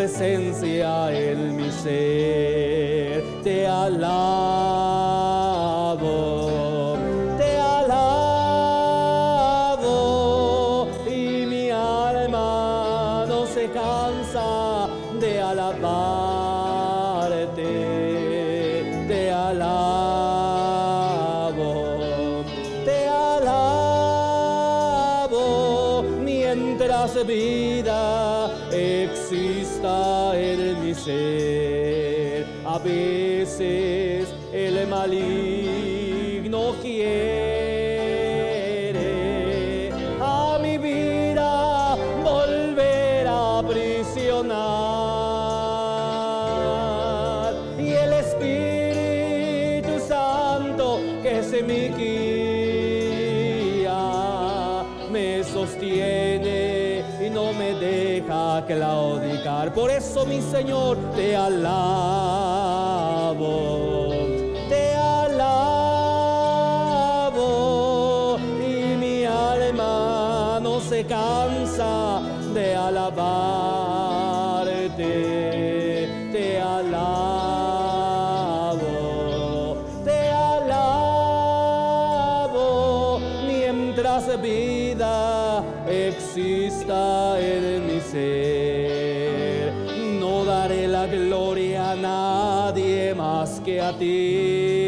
presencia en mi ser, te alabo, eso, mi Señor, te alabo, te alabo y mi alma no se cansa de alabarte, te alabo, te alabo mientras vida exista en mi ser. A nadie más que a ti.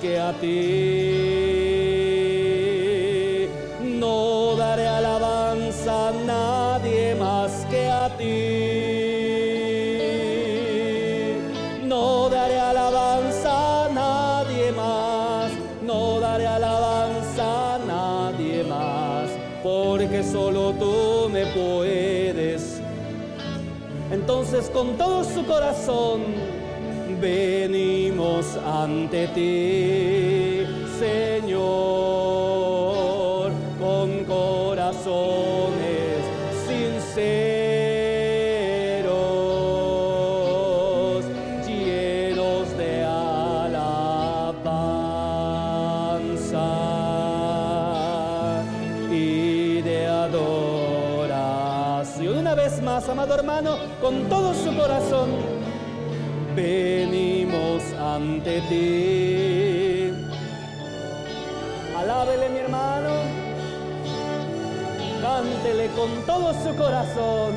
Que a ti. No daré alabanza a nadie más que a ti. No daré alabanza a nadie más. No daré alabanza a nadie más. Porque solo tú me puedes. Entonces con todo su corazón venimos ante ti, Señor, con corazones sinceros, llenos de alabanza y de adoración. Una vez más, amado hermano, con todo su corazón, venimos ante ti. Alábele, mi hermano, cántele con todo su corazón,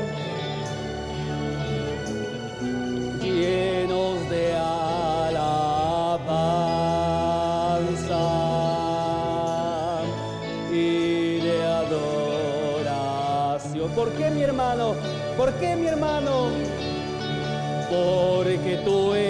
Porque tú eres,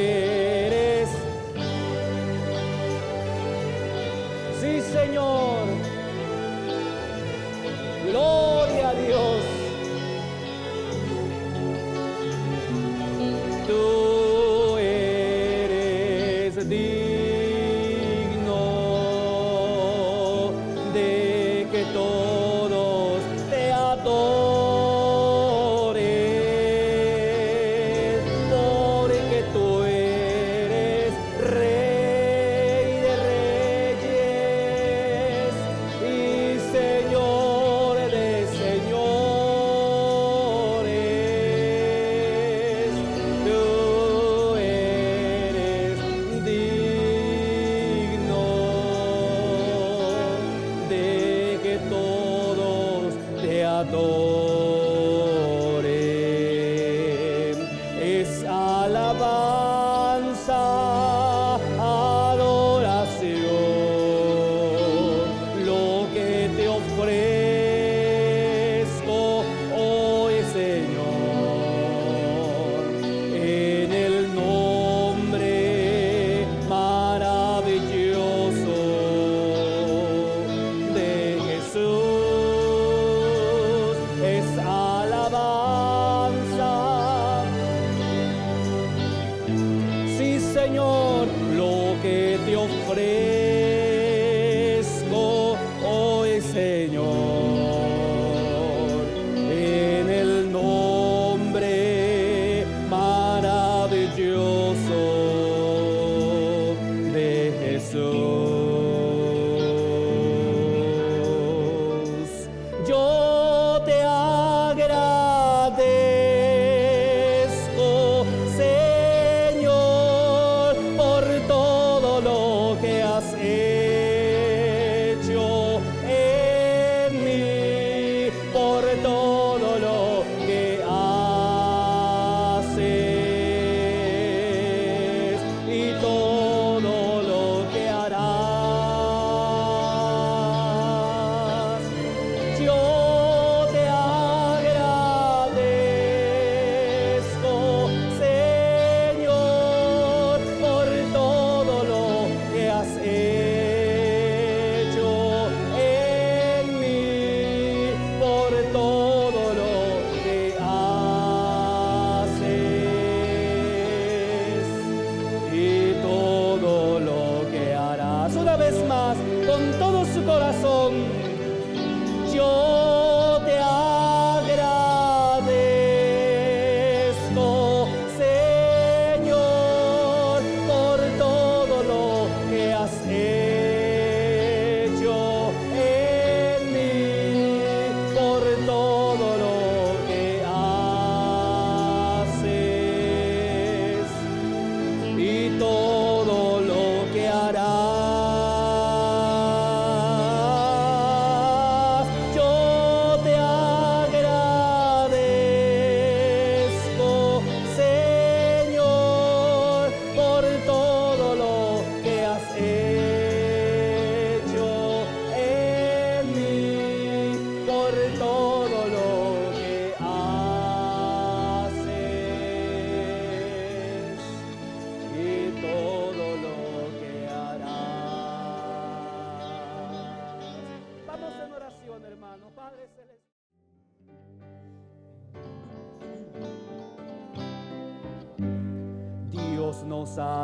que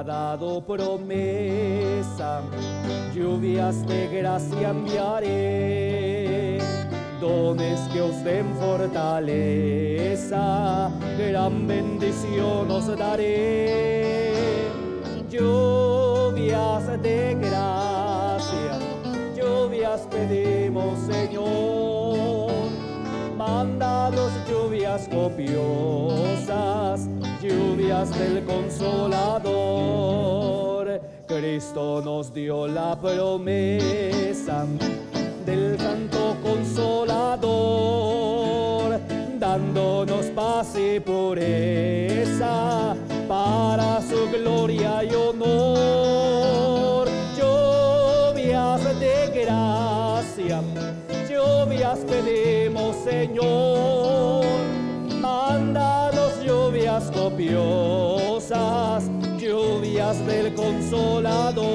dado promesa, lluvias de gracia enviaré, dones que os den fortaleza, gran bendición os daré. Lluvias de gracia, lluvias pedimos Señor, mándanos lluvias copiosas, lluvias del consolador. Cristo nos dio la promesa del canto consolador, dándonos paz y pureza para su gloria y honor. Lluvias de gracia, lluvias pedimos, Señor. Copiosas, lluvias del consolador.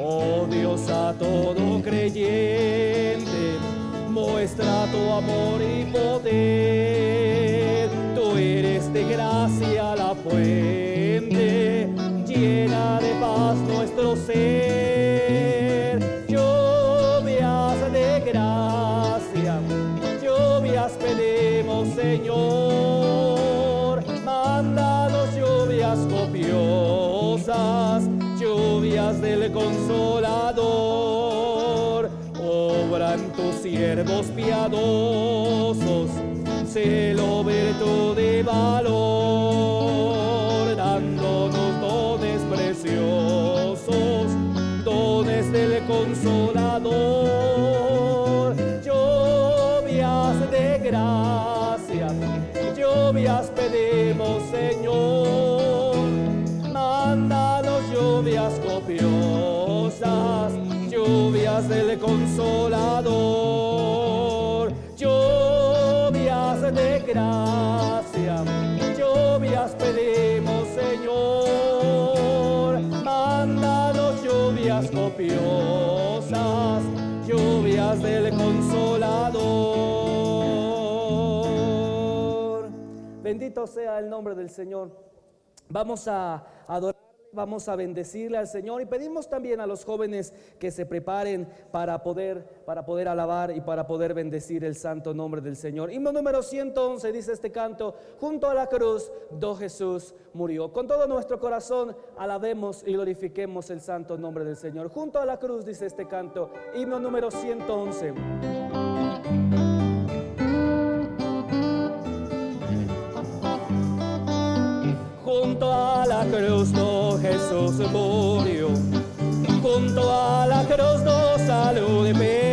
Oh Dios a todo creyente, muestra tu amor y poder. Tú eres de gracia la fuente, llena de paz nuestro ser. Consolador. Obran tus siervos piadosos, celo, virtud y valor, copiosas, lluvias del consolador. Bendito sea el nombre del Señor. Vamos a adorar. Vamos a bendecirle al Señor y pedimos también a los jóvenes que se preparen para poder, para poder alabar y para poder bendecir el santo nombre del Señor. Himno número 111 dice este canto, junto a la cruz, do Jesús murió. Con todo nuestro corazón alabemos y glorifiquemos el santo nombre del Señor. Junto a la cruz dice este canto, himno número 111. Junto a la cruz Jesús murió. Junto a la cruz no salud pide.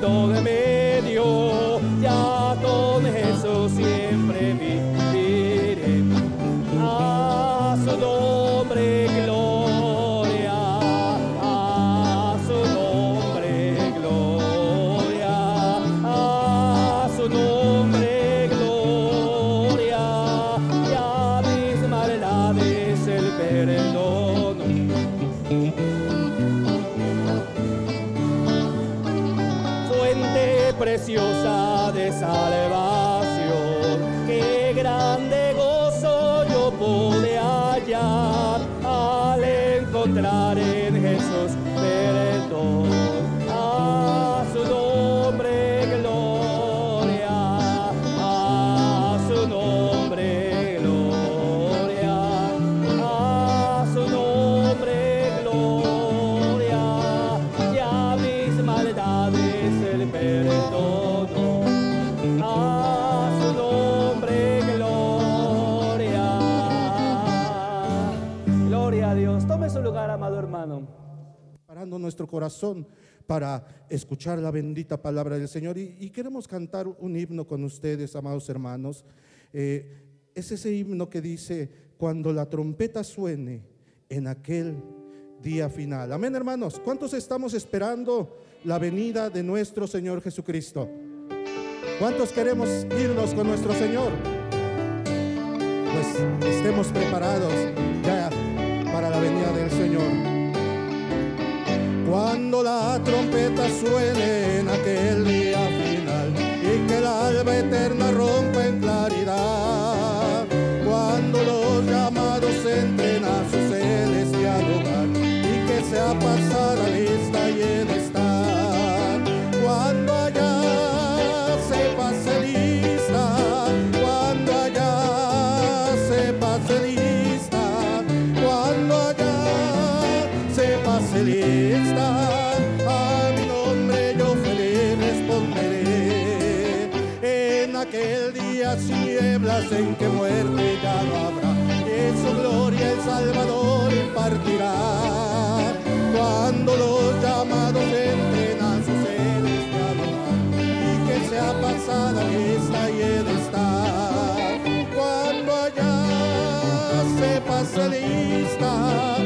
Hable, perdón me encontrar en Jesús perdón. Nuestro corazón para escuchar la bendita palabra del Señor y, queremos cantar un himno con ustedes, amados hermanos. Eh, es ese himno que dice, cuando la trompeta suene en aquel día final. Amén, hermanos. ¿Cuántos estamos esperando la venida de nuestro Señor Jesucristo? ¿Cuántos queremos irnos con nuestro Señor? Pues estemos preparados ya para la venida del Señor. Cuando la trompeta suene en aquel día final y que el alba eterna rompa en claridad, cuando los llamados entren a su celestial hogar y que sea pasada lista día sin nieblas en que muerte ya no habrá, en su gloria el Salvador impartirá. Cuando los llamados entren a su celestial y que sea pasada esta y estar. Cuando allá se pase lista,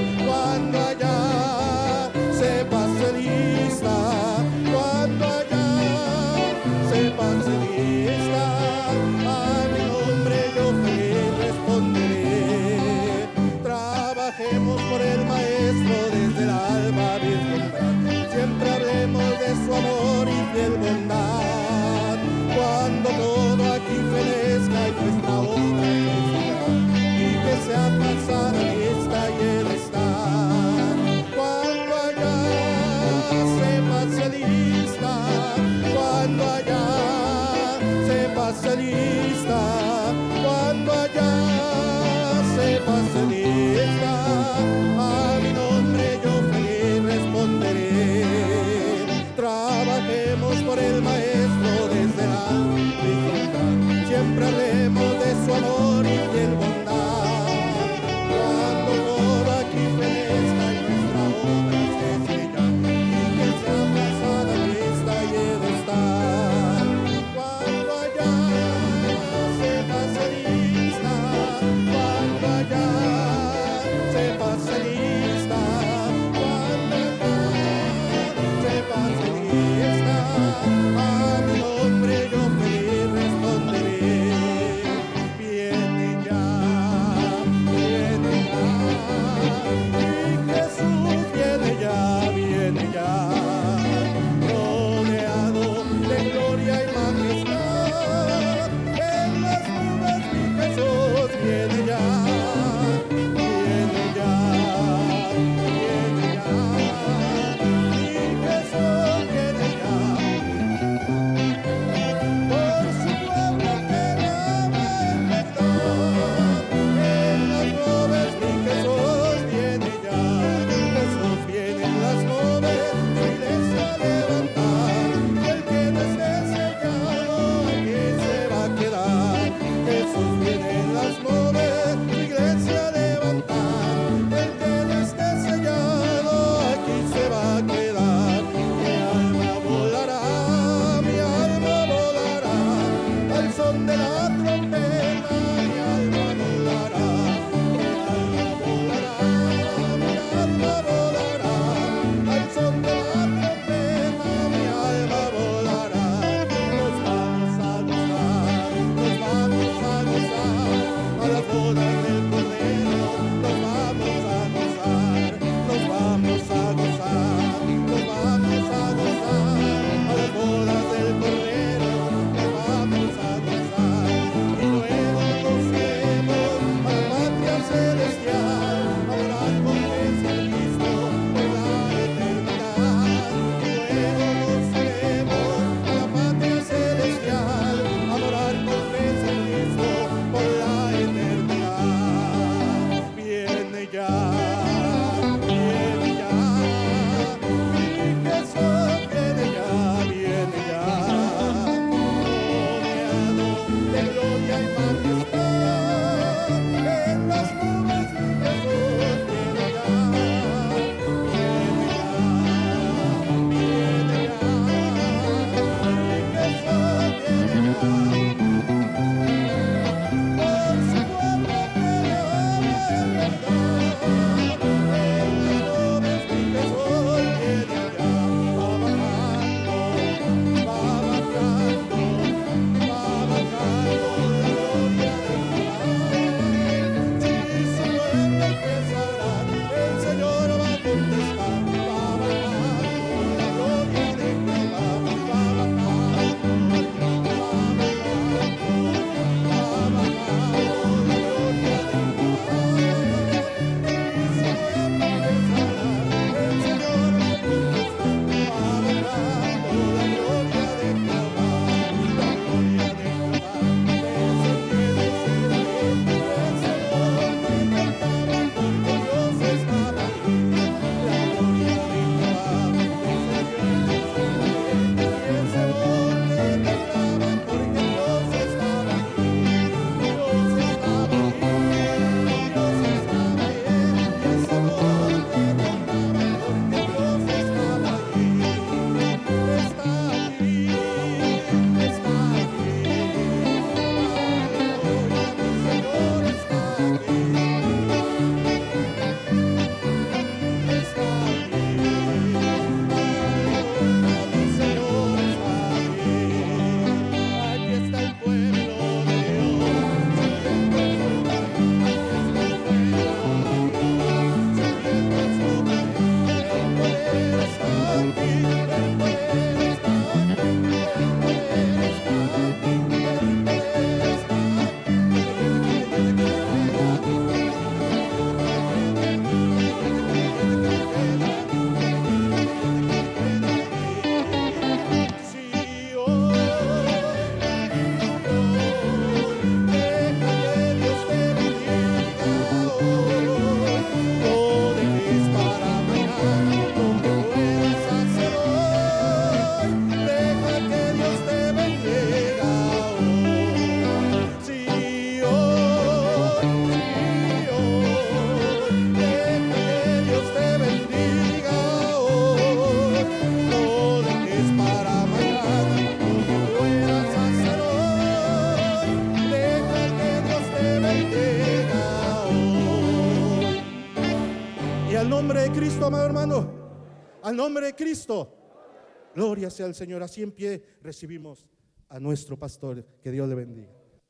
Al nombre de Cristo. Gloria sea al Señor. Así en pie recibimos a nuestro pastor. Que Dios le bendiga.